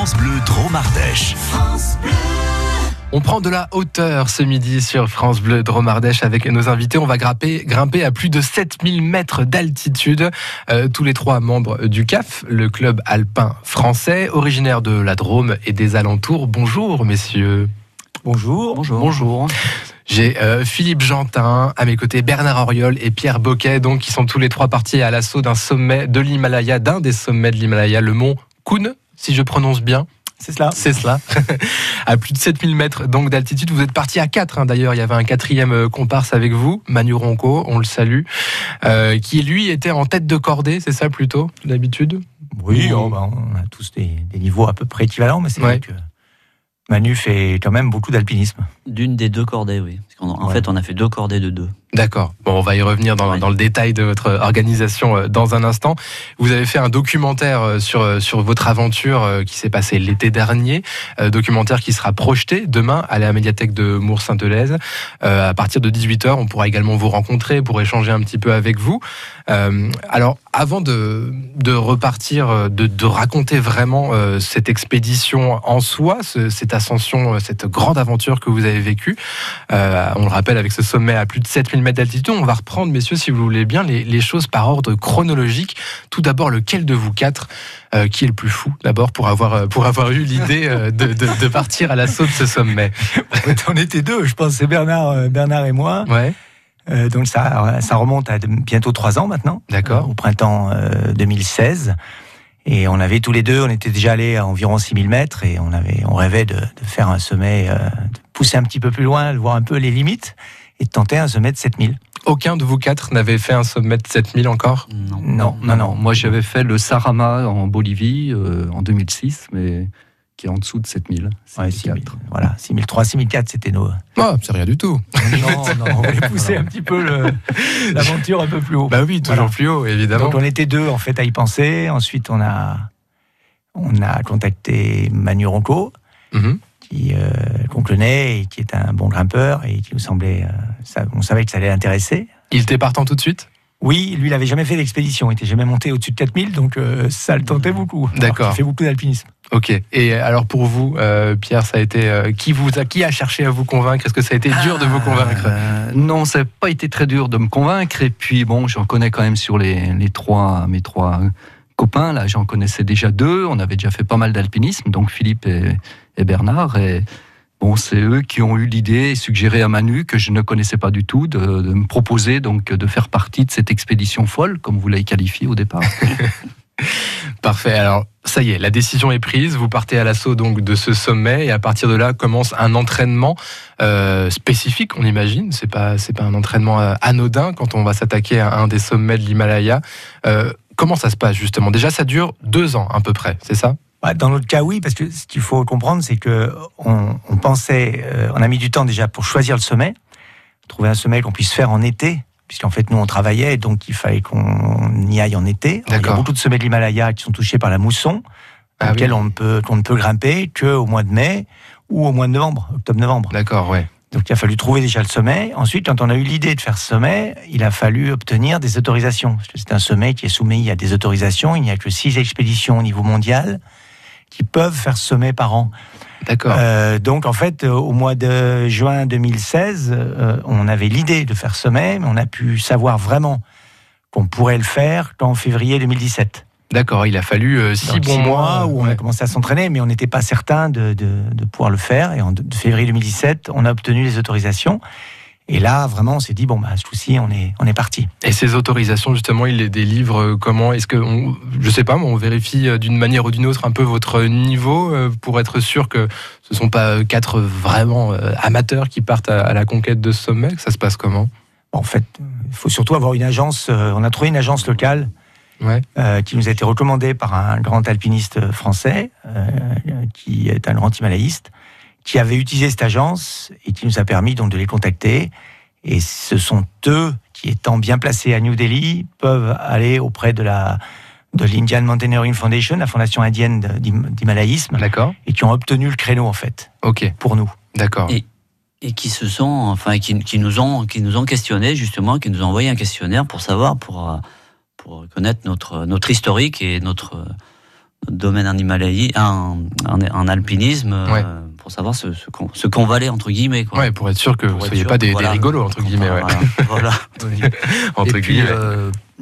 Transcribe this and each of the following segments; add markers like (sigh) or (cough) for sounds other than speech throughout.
France Bleu Drôme Ardèche. On prend de la hauteur ce midi sur France Bleu Drôme Ardèche avec nos invités. On va grimper, grimper à plus de 7000 mètres d'altitude. Euh, tous les trois membres du CAF, le club alpin français, originaire de la Drôme et des alentours. Bonjour messieurs. Bonjour. Bonjour. Bonjour. J'ai euh, Philippe Gentin, à mes côtés Bernard Auriol et Pierre Boquet, donc qui sont tous les trois partis à l'assaut d'un sommet de l'Himalaya, d'un des sommets de l'Himalaya, le mont Kun, si je prononce bien. C'est cela. C'est cela. (laughs) à plus de 7000 mètres donc d'altitude. Vous êtes parti à 4 hein, d'ailleurs. Il y avait un quatrième euh, comparse avec vous, Manu Ronco, on le salue, euh, qui lui était en tête de cordée, c'est ça plutôt, d'habitude? Oui, oh, bah, on a tous des, niveaux à peu près équivalents, mais c'est vrai que Manu fait quand même beaucoup d'alpinisme. D'une des deux cordées, oui. En fait, on a fait deux cordées de deux. D'accord. Bon, on va y revenir dans, dans, le détail de votre organisation euh, dans un instant. Vous avez fait un documentaire euh, sur, euh, sur votre aventure qui s'est passée l'été dernier, documentaire qui sera projeté demain à la médiathèque de Mours-Sainte-Lèze. à partir de 18h, on pourra également vous rencontrer pour échanger un petit peu avec vous. alors, avant de, de repartir, de, de, raconter vraiment cette expédition en soi, cette ascension, cette grande aventure que vous avez vécue, on le rappelle avec ce sommet à plus de 7000 mètres d'altitude. On va reprendre, messieurs, si vous voulez bien, les, choses par ordre chronologique. Tout d'abord, lequel de vous quatre euh, qui est le plus fou d'abord pour avoir euh, pour avoir eu l'idée euh, de, partir à l'assaut de ce sommet? (laughs) On était deux, je pense, c'est Bernard, Bernard et moi. Ouais. donc ça, ça remonte à bientôt trois ans maintenant. D'accord. au printemps 2016. Et on avait tous les deux, on était déjà allés à environ 6000 mètres et on, avait, on rêvait de, faire un sommet, de pousser un petit peu plus loin, de voir un peu les limites et de tenter un sommet de 7000. Aucun de vous quatre n'avait fait un sommet de 7000 encore? Non. Non, non, non. Moi, j'avais fait le Sarama en Bolivie euh, en 2006, mais qui est en dessous de 7000. Ouais, 6000, voilà, 6003, 6004, c'était nos. Ah, c'est rien du tout. non, non, (laughs) on voulait pousser un petit peu (laughs) l'aventure un peu plus haut. Bah oui, toujours plus haut, évidemment. Donc on était deux en fait à y penser. Ensuite, on a on a contacté Manu Ronco. Mm-hmm qui euh, et qui est un bon grimpeur et qui nous semblait, euh, on savait que ça allait l'intéresser. Il était partant tout de suite? Oui, lui, il n'avait jamais fait d'expédition, il n'était jamais monté au-dessus de 4000, donc euh, ça le tentait beaucoup. D'accord. Il fait beaucoup d'alpinisme. Ok. Et alors pour vous, Pierre, ça a été qui vous a, qui a cherché à vous convaincre? Est-ce que ça a été dur de vous convaincre? Non, ça n'a pas été très dur de me convaincre. Et puis bon, j'en connais quand même sur les, les trois, mes trois copains. Là, j'en connaissais déjà deux. On avait déjà fait pas mal d'alpinisme, donc Philippe et, Bernard. Et bon, c'est eux qui ont eu l'idée et suggéré à Manu, que je ne connaissais pas du tout, de, me proposer donc de faire partie de cette expédition folle, comme vous l'avez qualifié au départ. (laughs) Parfait. Alors, ça y est, la décision est prise. Vous partez à l'assaut donc de ce sommet et à partir de là commence un entraînement euh, spécifique, on imagine. C'est pas c'est pas un entraînement euh, anodin quand on va s'attaquer à un des sommets de l'Himalaya. Euh, comment ça se passe justement? Déjà, ça dure deux ans à peu près, c'est ça? Bah, dans notre cas, oui, parce que ce qu'il faut comprendre, c'est que on, pensait, euh, on a mis du temps déjà pour choisir le sommet, trouver un sommet qu'on puisse faire en été, puisqu'en fait nous on travaillait, donc il fallait qu'on y aille en été. il y a beaucoup de sommets de l'Himalaya qui sont touchés par la mousson, ah, auxquels on ne peut qu'on ne peut grimper qu'au mois de mai ou au mois de novembre, octobre-novembre. D'accord, ouais. Donc il a fallu trouver déjà le sommet. Ensuite, quand on a eu l'idée de faire ce sommet, il a fallu obtenir des autorisations. C'est un sommet qui est soumis à des autorisations. Il n'y a que six expéditions au niveau mondial qui peuvent faire sommet par an. D'accord. Euh, donc en fait, euh, au mois de juin 2016, euh, on avait l'idée de faire sommet, mais on a pu savoir vraiment qu'on pourrait le faire qu'en février 2017. D'accord, il a fallu six bons mois, où on a commencé à s'entraîner, mais on n'était pas certain de, de, pouvoir le faire. Et en février 2017, on a obtenu les autorisations. Et là, vraiment, on s'est dit, bon, bah, ce coup-ci, on est, on est parti. Et ces autorisations, justement, il les délivre euh, comment Est-ce que, on, je sais pas, on vérifie euh, d'une manière ou d'une autre un peu votre niveau euh, pour être sûr que ce ne sont pas quatre vraiment amateurs qui partent à la conquête de ce sommet? Ça se passe comment? En fait, il faut surtout avoir une agence. On a trouvé une agence locale Ouais. qui nous a été recommandée par un grand alpiniste français, qui est un grand himalayiste, qui avait utilisé cette agence et qui nous a permis donc de les contacter. Et ce sont eux qui, étant bien placés à New Delhi, peuvent aller auprès de la de l'Indian Mountaineering Foundation, la fondation indienne d'Himalayisme, et qui ont obtenu le créneau en fait, ok, pour nous. D'accord. Et, et, qui se sont, enfin, qui, qui, nous ont, qui nous ont questionné justement, qui nous ont envoyé un questionnaire pour savoir, pour pour connaître notre notre historique et notre domaine en en, alpinisme. Pour savoir ce, ce qu'on valait entre guillemets. Quoi. Ouais, pour être sûr que vous ne soyez pas des, rigolos entre guillemets. Voilà. (laughs) (laughs) entre et puis,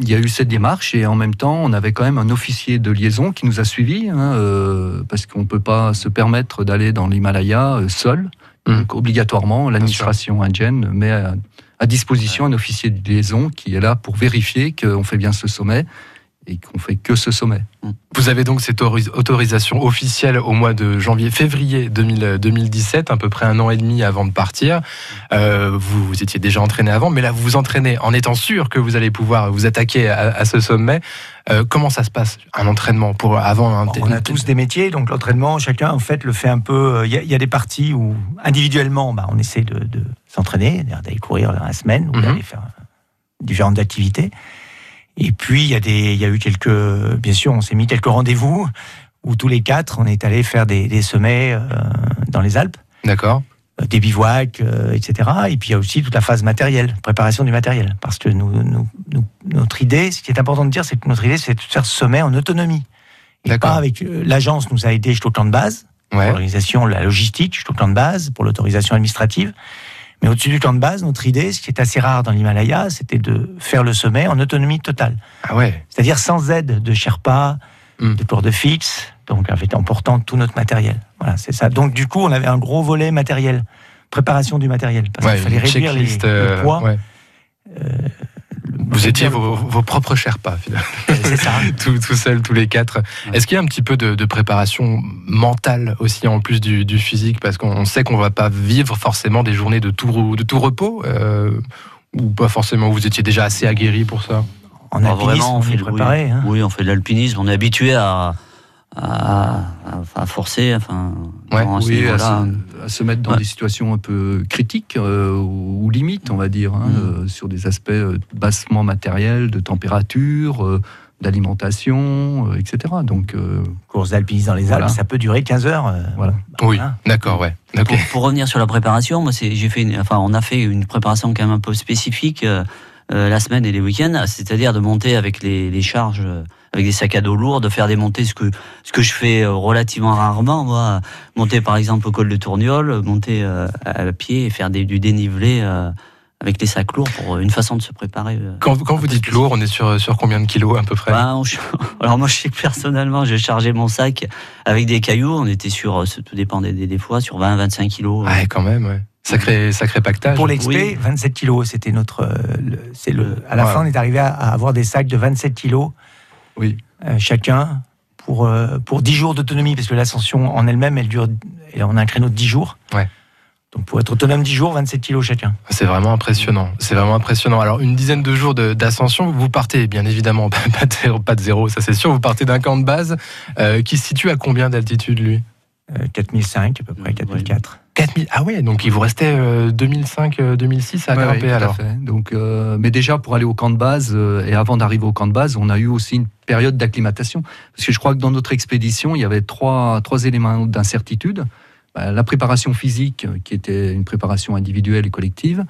il y a eu cette démarche et en même temps, on avait quand même un officier de liaison qui nous a suivis, hein, parce qu'on ne peut pas se permettre d'aller dans l'Himalaya seul. Mmh. Donc, obligatoirement, l'administration indienne met à, disposition un officier de liaison qui est là pour vérifier qu'on fait bien ce sommet et qu'on fait que ce sommet. Mmh. Vous avez donc cette autorisation officielle au mois de janvier-février 2017, à peu près un an et demi avant de partir. Euh, vous, vous, étiez déjà entraîné avant, mais là vous vous entraînez en étant sûr que vous allez pouvoir vous attaquer à, ce sommet. Euh, comment ça se passe un entraînement pour avant un On a tous des métiers, donc l'entraînement, chacun en fait le fait un peu. Euh, il y, a des parties où individuellement, bah, on essaie de, s'entraîner, d'aller courir la semaine ou mmh. d'aller faire différentes activités. Et puis, il y, a des, il y a eu quelques. Bien sûr, on s'est mis quelques rendez-vous où tous les quatre, on est allé faire des, des sommets euh, dans les Alpes. D'accord. Euh, des bivouacs, euh, etc. Et puis, il y a aussi toute la phase matérielle, préparation du matériel. Parce que nous, nous, notre idée, ce qui est important de dire, c'est que notre idée, c'est de faire ce sommet en autonomie. Et pas avec. L'agence nous a aidé jusqu'au plan de base, ouais. l'organisation, la logistique, jusqu'au plan de base, pour l'autorisation administrative. Mais au-dessus du camp de base, notre idée, ce qui est assez rare dans l'Himalaya, c'était de faire le sommet en autonomie totale. Ah ouais. C'est-à-dire sans aide de Sherpa, hmm. de port de fixe, donc en portant tout notre matériel. Voilà, c'est ça. Donc du coup, on avait un gros volet matériel, préparation du matériel, parce qu'il fallait réduire les, le euh, poids. Euh, vous étiez vos, propres Sherpas, finalement. C'est ça. (laughs) tout, tout seul, tous les quatre. Est-ce qu'il y a un petit peu de, préparation mentale aussi, en plus du, physique? Parce qu'on sait qu'on ne va pas vivre forcément des journées de tout, de tout repos euh, Ou pas forcément Vous étiez déjà assez aguerri pour ça? En ah, alpinisme, on, fait préparé. Hein. oui, on fait de l'alpinisme. On est habitué à à, forcer, enfin, oui, à, se, mettre dans des situations un peu critiques euh, ou, limites, on va dire, hein, mm. euh, sur des aspects euh, bassement matériels, de température, d'alimentation, etc. Donc, course d'alpinisme dans les Alpes, ça peut durer 15 heures. voilà. oui, d'accord, ouais. Pour, revenir sur la préparation, moi, j'ai fait, enfin, on a fait une préparation quand même un peu spécifique la semaine et les week-ends, c'est-à-dire de monter avec les, les charges avec des sacs à dos lourds, de faire démonter ce que, ce que je fais euh, relativement rarement, moi, monter par exemple au col de Tourniol, monter euh, à pied et faire des, du dénivelé euh, avec des sacs lourds pour une façon de se préparer. Quand, quand vous dites lourd, on est sur, sur combien de kilos à peu près? Bah, (laughs) Alors moi, je sais que personnellement, j'ai chargé mon sac avec des cailloux, on était sur, tout dépend des, des, fois, sur 20-25 kilos. Ouais, quand même, ouais. Sacré, sacré pactage. Pour l'expé, 27 kilos, c'était notre. c'est le, à la fin, on est arrivé à, à, avoir des sacs de 27 kilos oui. Euh, chacun pour, euh, pour 10 jours d'autonomie, parce que l'ascension en elle-même, elle dure, on a un créneau de 10 jours. Ouais. Donc pour être autonome 10 jours, 27 kilos chacun. C'est vraiment impressionnant. C'est vraiment impressionnant. Alors une dizaine de jours d'ascension, vous partez bien évidemment (laughs) pas de zéro, pas de zéro ça c'est sûr. Vous partez d'un camp de base euh, qui se situe à combien d'altitude lui? 4005 à peu près, 4004. 4000, ah ouais, donc il vous restait 2005-2006 à grimper alors. Fait. Donc, mais déjà pour aller au camp de base et avant d'arriver au camp de base, on a eu aussi une période d'acclimatation. Parce que je crois que dans notre expédition, il y avait trois, trois éléments d'incertitude. Bah, la préparation physique, qui était une préparation individuelle et collective.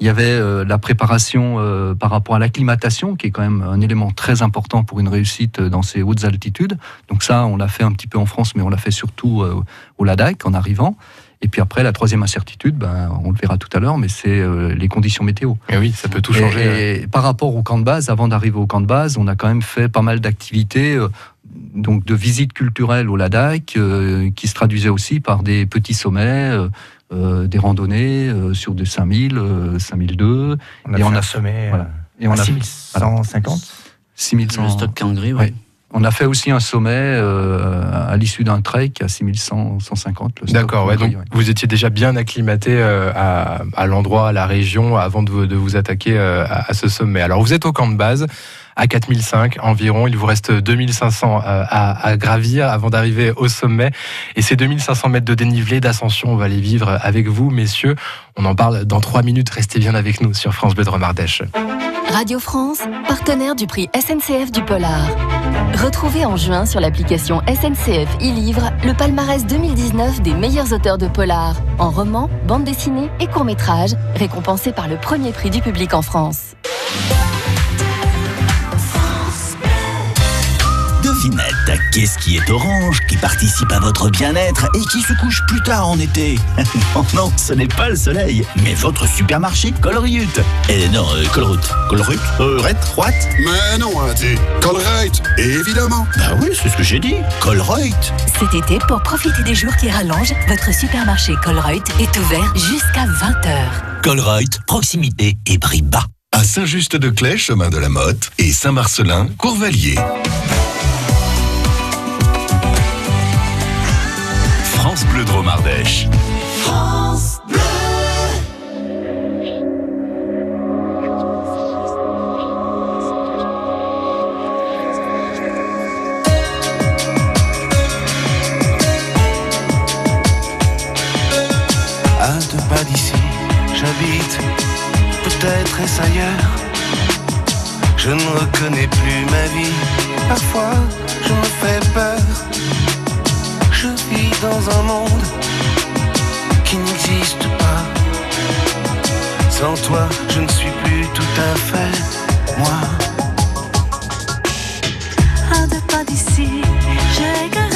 Il y avait euh, la préparation euh, par rapport à l'acclimatation, qui est quand même un élément très important pour une réussite dans ces hautes altitudes. Donc ça, on l'a fait un petit peu en France, mais on l'a fait surtout euh, au Ladakh en arrivant. Et puis après, la troisième incertitude, ben, on le verra tout à l'heure, mais c'est euh, les conditions météo. Et oui, ça peut tout changer. Et, par rapport au camp de base, avant d'arriver au camp de base, on a quand même fait pas mal d'activités. Euh, donc de visites culturelles au Ladakh, euh, qui se traduisaient aussi par des petits sommets, des randonnées sur des 5000, 5002. On a et on a sommet voilà. et on a 6150 6100. Le stock Kangri, oui. On a fait aussi un sommet euh, à l'issue d'un trek à 6150. D'accord, ouais, donc vous étiez déjà bien acclimaté euh, à, l'endroit, à la région, avant de vous, attaquer euh, à, ce sommet. Alors vous êtes au camp de base, à 4005 environ, il vous reste 2500 à, à gravir avant d'arriver au sommet. Et ces 2500 mètres de dénivelé, d'ascension, on va les vivre avec vous, messieurs. On en parle dans trois minutes, restez bien avec nous sur France Bleu de Romardèche. Radio France, partenaire du prix SNCF du Polar. Retrouvez en juin sur l'application SNCF e-Livre le palmarès 2019 des meilleurs auteurs de Polar, en roman, bande dessinée et court-métrage, récompensés par le premier prix du public en France. Qu'est-ce qui est orange, qui participe à votre bien-être et qui se couche plus tard en été? Non, (laughs) non, ce n'est pas le soleil, mais votre supermarché Colruyt. Eh non, euh, Colruyt. Colruyt? Euh, Red Mais non, Andy. Colruyt, évidemment. Bah oui, c'est ce que j'ai dit. Colruyt. Cet été, pour profiter des jours qui rallongent, votre supermarché Colruyt est ouvert jusqu'à 20h. Colruyt, proximité et prix bas. À Saint-Just-de-Clay, chemin de la Motte, et Saint-Marcelin, Courvalier. France Bleu Dromardèche. France Bleu. À deux pas d'ici, j'habite, peut-être est-ce ailleurs. Je ne reconnais plus ma vie, parfois je me fais peur. Dans un monde qui n'existe pas. Sans toi, je ne suis plus tout à fait moi. À deux pas d'ici, j'égarais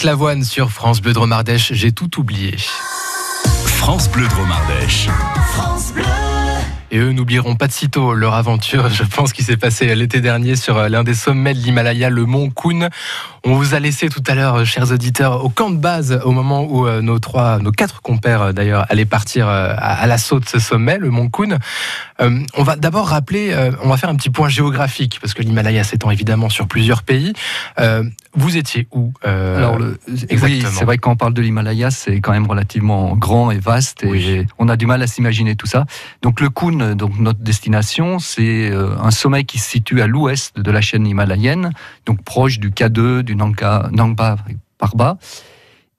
Marc Lavoine sur France Bleu Dromardèche, j'ai tout oublié. France Bleu Dromardèche. Et eux n'oublieront pas de sitôt leur aventure, je pense, qui s'est passé l'été dernier sur l'un des sommets de l'Himalaya, le mont Kun. On vous a laissé tout à l'heure, chers auditeurs, au camp de base, au moment où euh, nos trois, nos quatre compères euh, d'ailleurs, allaient partir euh, à, à l'assaut de ce sommet, le mont Kun. Euh, on va d'abord rappeler, euh, on va faire un petit point géographique, parce que l'Himalaya s'étend évidemment sur plusieurs pays. Euh, vous étiez où euh, Alors, le, oui, c'est vrai que quand on parle de l'Himalaya, c'est quand même relativement grand et vaste, et Oui. on a du mal à s'imaginer tout ça. Donc, le Kun, donc notre destination, c'est euh, un sommet qui se situe à l'ouest de la chaîne himalayenne, donc proche du K2, du Nangpa Parbat.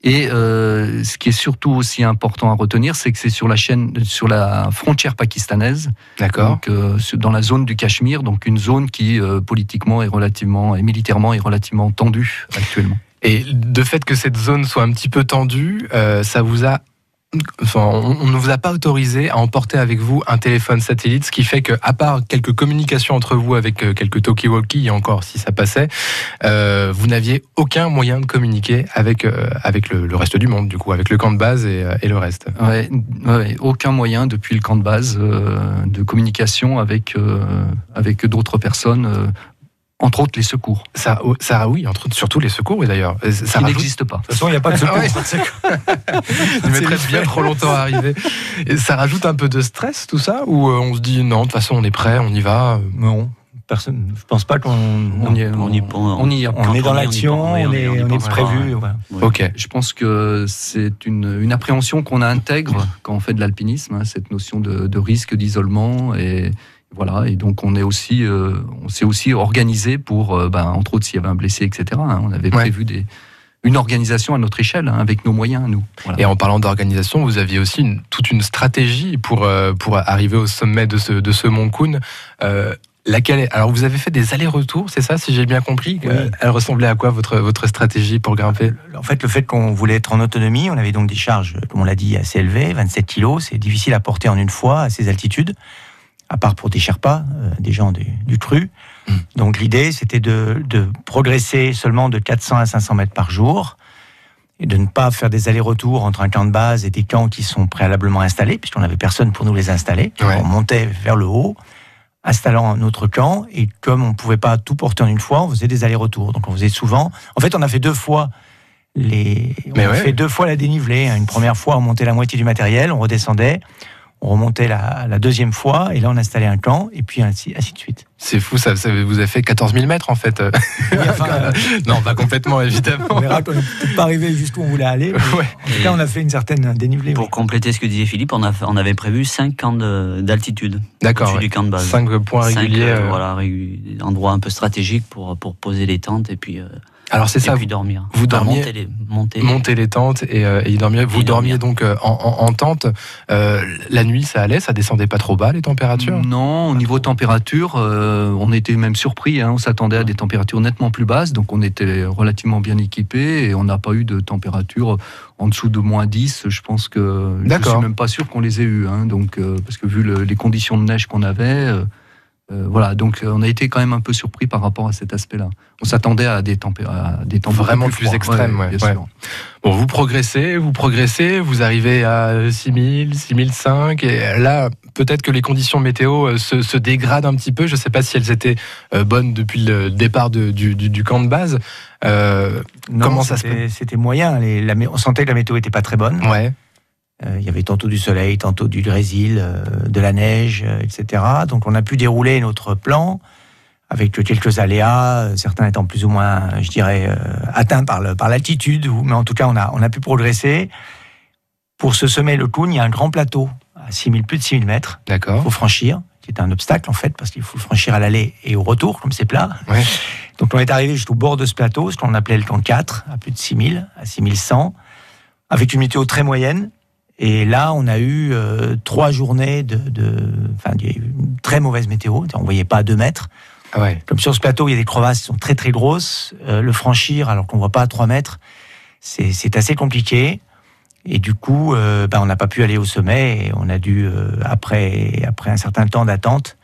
Et euh, ce qui est surtout aussi important à retenir, c'est que c'est sur la chaîne, sur la frontière pakistanaise. D'accord. Donc euh, dans la zone du Cachemire, donc une zone qui euh, politiquement est relativement et militairement est relativement tendue actuellement. Et de fait que cette zone soit un petit peu tendue, euh, ça vous a on, ne vous a pas autorisé à emporter avec vous un téléphone satellite, ce qui fait que, à part quelques communications entre vous avec euh, quelques talkie-walkie, et encore si ça passait, euh, vous n'aviez aucun moyen de communiquer avec, euh, avec le, reste du monde, du coup, avec le camp de base et, le reste. Ouais, aucun moyen depuis le camp de base de communication avec, avec d'autres personnes entre autres les secours. Ça, oh, ça oui, entre surtout les secours, oui d'ailleurs. Ça n'existe pas. De toute façon, il n'y a pas de (laughs) secours. Il mettrait bien trop longtemps à arriver. Et ça rajoute un peu de stress, tout ça Ou euh, on se dit, non, de toute façon, on est prêt, on y va Non. Personne, je pense pas qu'on on, y, on, y, on, y, on est dans l'action, on, est, on est prévu. Ok. Je pense que c'est une, une appréhension qu'on intègre quand on fait de l'alpinisme, hein, cette notion de, de risque, d'isolement et, voilà, et donc on est aussi, euh, on s'est aussi organisé pour, euh, ben, entre autres, s'il y avait un blessé, etc. Hein, on avait prévu des, une organisation à notre échelle, hein, avec nos moyens, nous. Et en parlant d'organisation, vous aviez aussi une, toute une stratégie pour, euh, pour arriver au sommet de ce, de ce mont Kuhn. laquelle Alors, vous avez fait des allers-retours, c'est ça, si j'ai bien compris Elle ressemblait à quoi votre, votre stratégie pour grimper? En fait, le fait qu'on voulait être en autonomie, on avait donc des charges, comme on l'a dit, assez élevées, 27 kilos, c'est difficile à porter en une fois à ces altitudes à part pour des Sherpas, euh, des gens du, cru. Hmm. Donc l'idée, c'était de, progresser seulement de 400 à 500 mètres par jour et de ne pas faire des allers-retours entre un camp de base et des camps qui sont préalablement installés, puisqu'on n'avait personne pour nous les installer. On montait vers le haut, installant un autre camp, et comme on ne pouvait pas tout porter en une fois, on faisait des allers-retours. Donc on faisait souvent... En fait, on a fait deux fois les... on a fait deux fois la dénivelée. Une première fois, on montait la moitié du matériel, on redescendait on remontait la, deuxième fois, et là on installait un camp, et puis ainsi, ainsi de suite. C'est fou, ça, vous avez fait 14 000 mètres en fait. (laughs) non, pas complètement évidemment. On verra qu'on n'est pas arrivé jusqu'où on voulait aller. En tout cas, on a fait une certaine dénivelée. Pour compléter ce que disait Philippe, on, a, on avait prévu 5 camps d'altitude. D'accord. du camp de base. 5 points réguliers. Euh, euh. Voilà, endroits un peu stratégiques pour, pour poser les tentes et puis. Euh, alors c'est ça. Puis dormir. Vous dormiez. Monter les, monter, monter les tentes et, euh, y dormir. Vous dormiez donc euh, en, tente. Euh, la nuit, ça allait, ça descendait pas trop bas les températures? Non, au niveau température, on était même surpris. Hein. on s'attendait à des températures nettement plus basses, donc on était relativement bien équipés et on n'a pas eu de température en dessous de moins 10. Je pense que je suis même pas sûr qu'on les ait eu, hein. donc parce que vu les conditions de neige qu'on avait. Euh, voilà, donc euh, on a été quand même un peu surpris par rapport à cet aspect-là. On s'attendait à des, températures des vraiment plus, extrêmes. Bon, vous progressez, vous progressez, vous arrivez à 6000, 6005, et là, peut-être que les conditions météo euh, se, dégradent un petit peu. Je ne sais pas si elles étaient bonnes depuis le départ du, camp de base. comment ça se C'était moyen. on sentait que la météo n'était pas très bonne. Ouais. Euh, il y avait tantôt du soleil, tantôt du grésil, euh, de la neige, euh, etc. Donc on a pu dérouler notre plan avec quelques aléas, certains étant plus ou moins, je dirais, atteints par l'altitude, mais en tout cas on a, on a pu progresser. Pour se semer le Koun, il y a un grand plateau à 6000, plus de 6000 mètres. D'accord. Il faut franchir, qui est un obstacle en fait, parce qu'il faut franchir à l'aller et au retour, comme c'est plat. Donc on est arrivé jusqu'au bord de ce plateau, ce qu'on appelait le camp 4, à plus de 6000, à 6100, avec une météo très moyenne, et là, on a eu euh, trois journées de, enfin, une très mauvaise météo. On voyait pas à deux mètres. Ah ouais. Comme sur ce plateau, il y a des crevasses qui sont très très grosses. Euh, le franchir, alors qu'on voit pas à trois mètres, c'est assez compliqué. Et du coup, euh, ben, on n'a pas pu aller au sommet. Et on a dû, après, après un certain temps d'attente,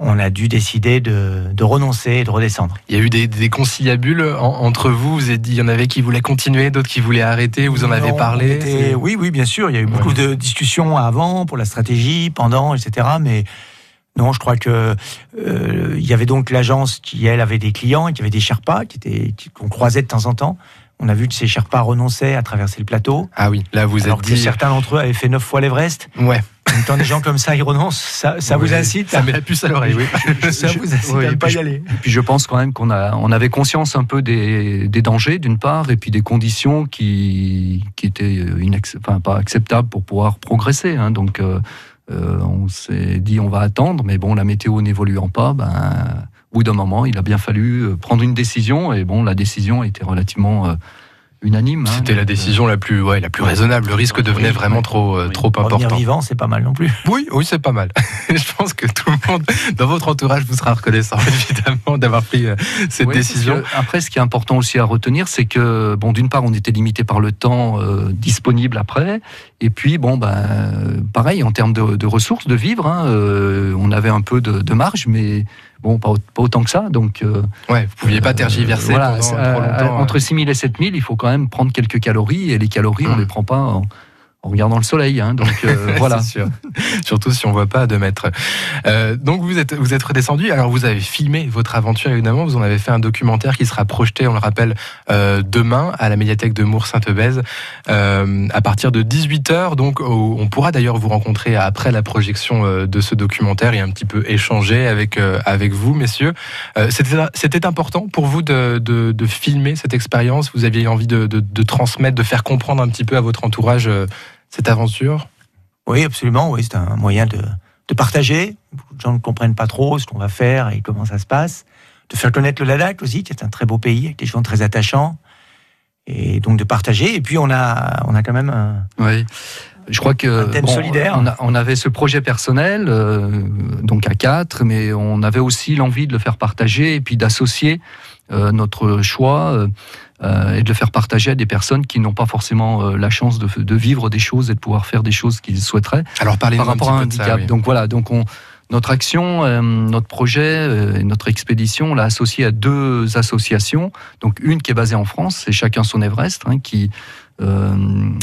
on a dû décider de, renoncer et de redescendre. Il y a eu des, conciliabules entre vous, vous avez dit, il y en avait qui voulaient continuer, d'autres qui voulaient arrêter, vous en avez parlé Oui, oui, bien sûr, il y a eu beaucoup de discussions avant pour la stratégie, pendant, etc. Mais non, je crois que euh, il y avait donc l'agence qui, elle, avait des clients, et qui avait des Sherpas, qui étaient qu'on croisait de temps en temps. On a vu que ces Sherpas renonçaient à traverser le plateau. Ah oui, là vous êtes dit... certains d'entre eux avaient fait neuf fois l'Everest. Ouais. Quand des gens comme ça ils renoncent, ça, vous incite Ça met la puce à l'oreille, oui. (laughs) ça vous incite à ne pas y aller. Et puis je pense quand même qu'on a, on avait conscience un peu des, dangers d'une part, et puis des conditions qui, qui étaient enfin, pas acceptables pour pouvoir progresser. Hein. Donc euh, euh, on s'est dit on va attendre, mais bon, la météo n'évoluant pas, ben, au bout d'un moment, il a bien fallu euh, prendre une décision, et bon, la décision a été relativement unanime. Hein, C'était la décision la plus, ouais, la plus raisonnable. Le risque devenait vraiment trop, euh, trop important. Revenir vivant, c'est pas mal non plus. Oui, oui, c'est pas mal. (laughs) Je pense que tout le monde dans votre entourage vous sera reconnaissant, (laughs) évidemment, d'avoir pris euh, cette décision. Après, ce qui est important aussi à retenir, c'est que, bon, d'une part, on était limité par le temps euh, disponible après, et puis, bon, ben, pareil, en termes de, ressources, de vivre, hein, on avait un peu de, marge, mais bon, pas, autant que ça. Donc, ouais, vous pouviez pas tergiverser pendant trop longtemps. Entre 6000 et 7000, il faut quand même prendre quelques calories, et les calories, on on mmh. les prend pas en, en regardant le soleil. Hein, donc euh, (laughs) voilà. Sûr. Surtout si on voit pas à deux mètres. Euh, donc vous êtes vous êtes redescendu. Alors vous avez filmé votre aventure évidemment. Vous en avez fait un documentaire qui sera projeté, on le rappelle, euh, demain à la médiathèque de Mours-Sainte-Bèze à partir de 18 h Donc on pourra d'ailleurs vous rencontrer après la projection de ce documentaire et un petit peu échanger avec avec vous, messieurs. C'était important pour vous de, de, filmer cette expérience? Vous aviez envie de, de, transmettre, de faire comprendre un petit peu à votre entourage cette aventure? Oui, absolument. Oui, c'est un moyen de, partager. Beaucoup de gens ne comprennent pas trop ce qu'on va faire et comment ça se passe. De faire connaître le Ladakh aussi, qui est un très beau pays avec des gens très attachants. Et donc de partager. Et puis on a, on a quand même un. Oui. Je crois que thème solidaire. On, avait ce projet personnel, euh, donc à quatre, mais on avait aussi l'envie de le faire partager et puis d'associer euh, notre choix euh, euh, et de le faire partager à des personnes qui n'ont pas forcément euh, la chance de, de, vivre des choses et de pouvoir faire des choses qu'ils souhaiteraient. Alors par rapport à un handicap. Donc voilà, donc on, notre action, euh, notre projet, notre expédition, on l'a associé à deux associations. Donc une qui est basée en France, c'est Chacun son Everest, hein, qui euh,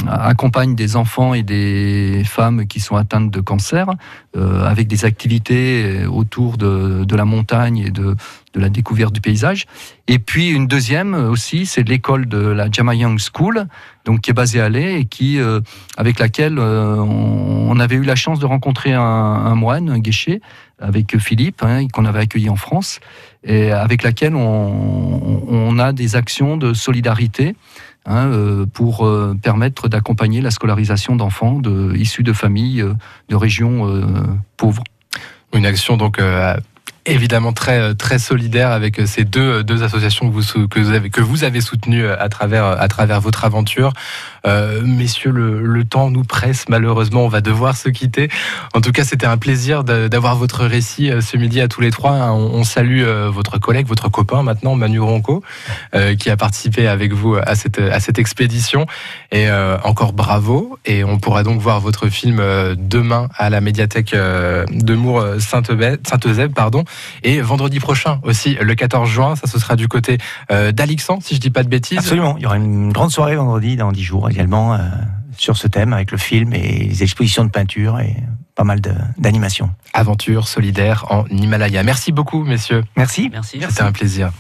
accompagne des enfants et des femmes qui sont atteintes de cancer euh, avec des activités autour de, la montagne et de, la découverte du paysage. Et puis une deuxième aussi, c'est l'école de la Jamayang School, donc qui est basée à Lé et qui, euh, avec laquelle on, avait eu la chance de rencontrer un, moine, un guéché, avec Philippe, hein, qu'on avait accueilli en France, et avec laquelle on a des actions de solidarité Hein, euh, pour euh, permettre d'accompagner la scolarisation d'enfants issus de familles euh, de régions pauvres. Une action donc évidemment très très solidaire avec ces deux, deux associations que vous, que vous avez que vous avez soutenues à travers à travers votre aventure. Euh, messieurs, le, temps nous presse malheureusement, on va devoir se quitter. En tout cas, c'était un plaisir d'avoir votre récit euh, ce midi à tous les trois. On, salue euh, votre collègue, votre copain maintenant, Manu Ronco, qui a participé avec vous à cette à cette expédition. Et encore bravo. Et on pourra donc voir votre film demain à la médiathèque de Mour Sainte-Eusèbe, pardon. Et vendredi prochain aussi, le 14 juin, ça ce sera du côté d'Alixan, si je dis pas de bêtises. Absolument. Il y aura une grande soirée vendredi dans 10 jours également euh, sur ce thème avec le film et les expositions de peinture et pas mal d'animation. Aventure solidaire en Himalaya. Merci beaucoup, messieurs. Merci. Merci. C'était un plaisir.